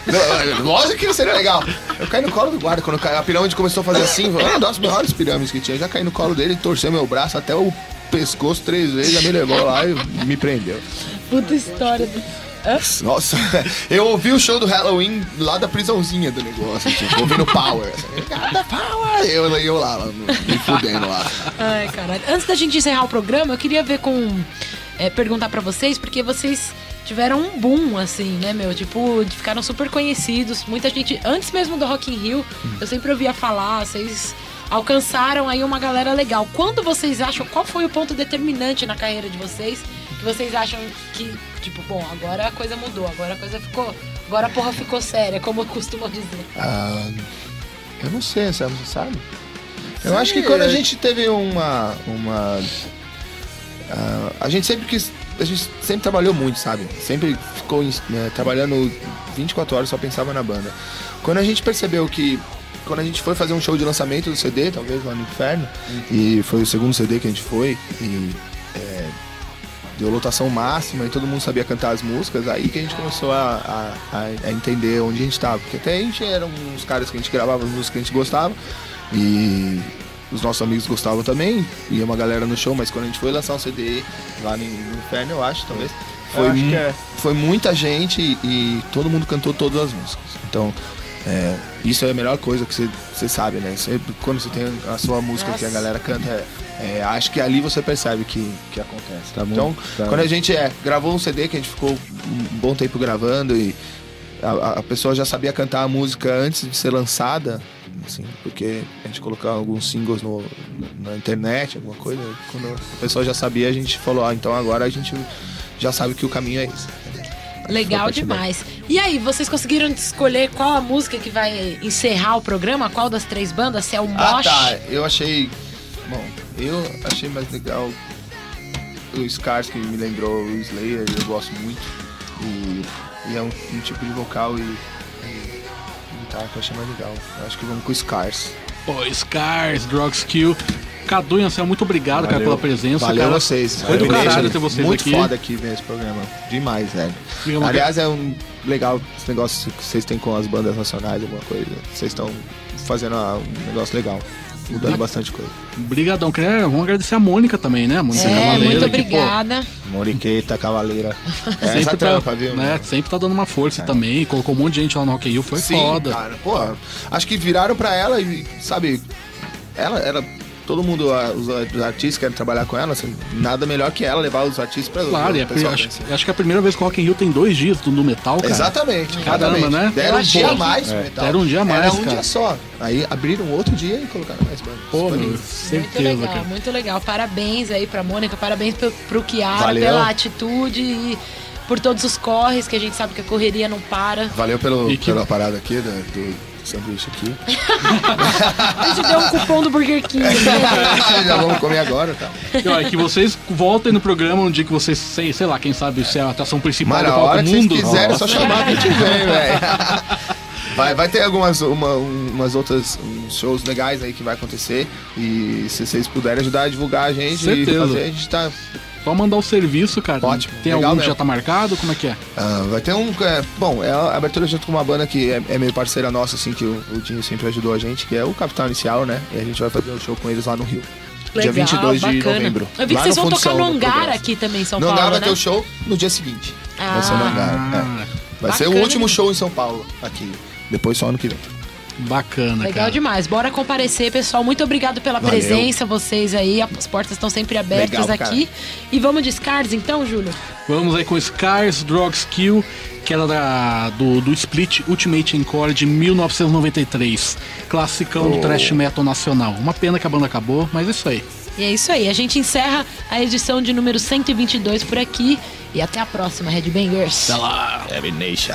Ozzy que seria legal. Eu caí no colo do guarda, quando a pirâmide começou a fazer assim, foi uma das melhores pirâmides que tinha. Eu já caí no colo dele, torceu meu braço até o pescoço três vezes, já me levou lá e me prendeu. Puta história. do- Nossa, eu ouvi o show do Halloween lá da prisãozinha do negócio, tipo, ouvindo Power. Assim, Cada Power! Eu, eu lá, lá, me fudendo lá. Ai, caralho. Antes da gente encerrar o programa, eu queria ver com. é, perguntar pra vocês, porque vocês tiveram um boom, assim, né, meu? Tipo, ficaram super conhecidos. Muita gente, antes mesmo do Rock in Rio, eu sempre ouvia falar, vocês alcançaram aí uma galera legal. Quando vocês acham, qual foi o ponto determinante na carreira de vocês? Que vocês acham que, tipo, bom, agora a coisa mudou, agora a coisa ficou. Agora a porra ficou séria, como eu costumo dizer. Ah, eu não sei, sabe? Você sabe? Eu acho que quando a gente teve uma. uma ah, a gente sempre quis. A gente sempre trabalhou muito, sabe? Sempre ficou né, trabalhando 24 horas, só pensava na banda. Quando a gente percebeu que. Quando a gente foi fazer um show de lançamento do CD, talvez lá no Inferno, e foi o segundo CD que a gente foi, e é, deu lotação máxima e todo mundo sabia cantar as músicas, aí que a gente começou a, a- a- entender onde a gente tava. Porque até a gente eram uns caras que a gente gravava as músicas que a gente gostava e os nossos amigos gostavam também, ia uma galera no show, mas quando a gente foi lançar um CD lá no, no Inferno, eu acho, talvez, foi, acho é. foi muita gente e, e todo mundo cantou todas as músicas. Então, é, isso é a melhor coisa que você- sabe, né? Sempre quando você tem a sua música que a Nossa. galera canta, é, é, acho que ali você percebe que, que acontece. Tá bom, então, tá. quando a gente é, gravou um CD que a gente ficou um bom tempo gravando e a, a- pessoa já sabia cantar a música antes de ser lançada, assim, porque a gente colocava alguns singles no, na internet, alguma coisa, e quando a pessoa já sabia, a gente falou, ah, então agora a gente já sabe que o caminho é esse. Legal demais. E aí, vocês conseguiram escolher qual a música que vai encerrar o programa? Qual das três bandas? Se é o Ah, Mosh? tá. Eu achei. Bom, eu achei mais legal o Scars, que me lembrou o Slayer, eu gosto muito. E, e é um, um tipo de vocal e, e guitarra que eu achei mais legal. Eu acho que vamos com o Scars. Pô, Scars, Drugs Kill. Cadu e Anselmo, muito obrigado, cara, pela presença. Valeu cara. vocês. Foi do caralho ter vocês Muito aqui. foda aqui nesse programa. Demais, velho. Aliás, é um legal esse negócio que vocês têm com as bandas nacionais, alguma coisa. Vocês estão fazendo ah, um negócio legal. Mudando bastante coisa. Obrigadão. Queria- Vamos agradecer a Mônica também, né? Mônica É, Cavaleira, muito que, pô, obrigada. Moriqueta, Cavaleira. É sempre essa tá, trampa, viu? né, sempre tá dando uma força também. Colocou um monte de gente lá no Rock Rio, foi Sim, foda. cara. Pô, acho que viraram pra ela e, sabe, ela era. Todo mundo, os, os artistas querem trabalhar com ela, assim, nada melhor que ela levar os artistas pra Claro, e é, pessoal acho, acho que é a primeira vez que o Rock in Rio tem dois dias do, do metal, cara. Exatamente, Caramba, exatamente. né? Deram um dia a mais É, metal. deram um dia a mais, Era um cara. dia só. Aí abriram outro dia e colocaram mais bandas. Pô, Foi meu, lindo. Muito certeza, legal, cara. muito legal. Parabéns aí pra Mônica, parabéns pro, pro Kiara Valeu. pela atitude e por todos os corres, que a gente sabe que a correria não para. Valeu pelo, que- pela parada aqui, do, do sanduíche aqui. A gente deu um cupom do Burger King. né? Já vamos comer agora, tá? E, ó, é que vocês voltem no programa um dia que vocês, sei, sei lá, quem sabe se é a atração principal Mas do Palco hora Mundo. quiserem, é só chamar que a gente vem, velho. Vai, vai ter algumas uma- um- umas outras shows legais aí que vai acontecer. E se vocês puderem ajudar a divulgar a gente Certeza. e fazer, a gente tá. Só mandar o serviço, cara. Ótimo, Tem legal algum que já tá marcado? Como é que é? ah, vai ter um. é, bom, é a abertura junto com uma banda que é, é meio parceira nossa, assim, que o, o Dinho sempre ajudou a gente, que é o Capital Inicial, né? E a gente vai fazer um show com eles lá no Rio. dia 22 de bacana. novembro. Eu vi que vocês no vão tocar no no hangar aqui também em São no Paulo, hangar vai né? ter o show no dia seguinte. Vai ser no Ah. hangar. é. Vai ser o Bacana último show em São Paulo, aqui. Depois só ano que vem. Bacana, Legal cara. demais. Bora comparecer, pessoal. Muito obrigado pela Valeu. presença, vocês aí. As portas estão sempre abertas Legal, cara. aqui. E vamos de Scars, então, Júlio? Vamos aí com Scars, Drugs Kill, que era da, do, do Split Ultimate Encore de 1993. Classicão do thrash metal nacional. Uma pena que a banda acabou, mas é isso aí. E é isso aí. A gente encerra a edição de número 122 por aqui. E até a próxima, Headbangers. Até lá. Heavy Nation.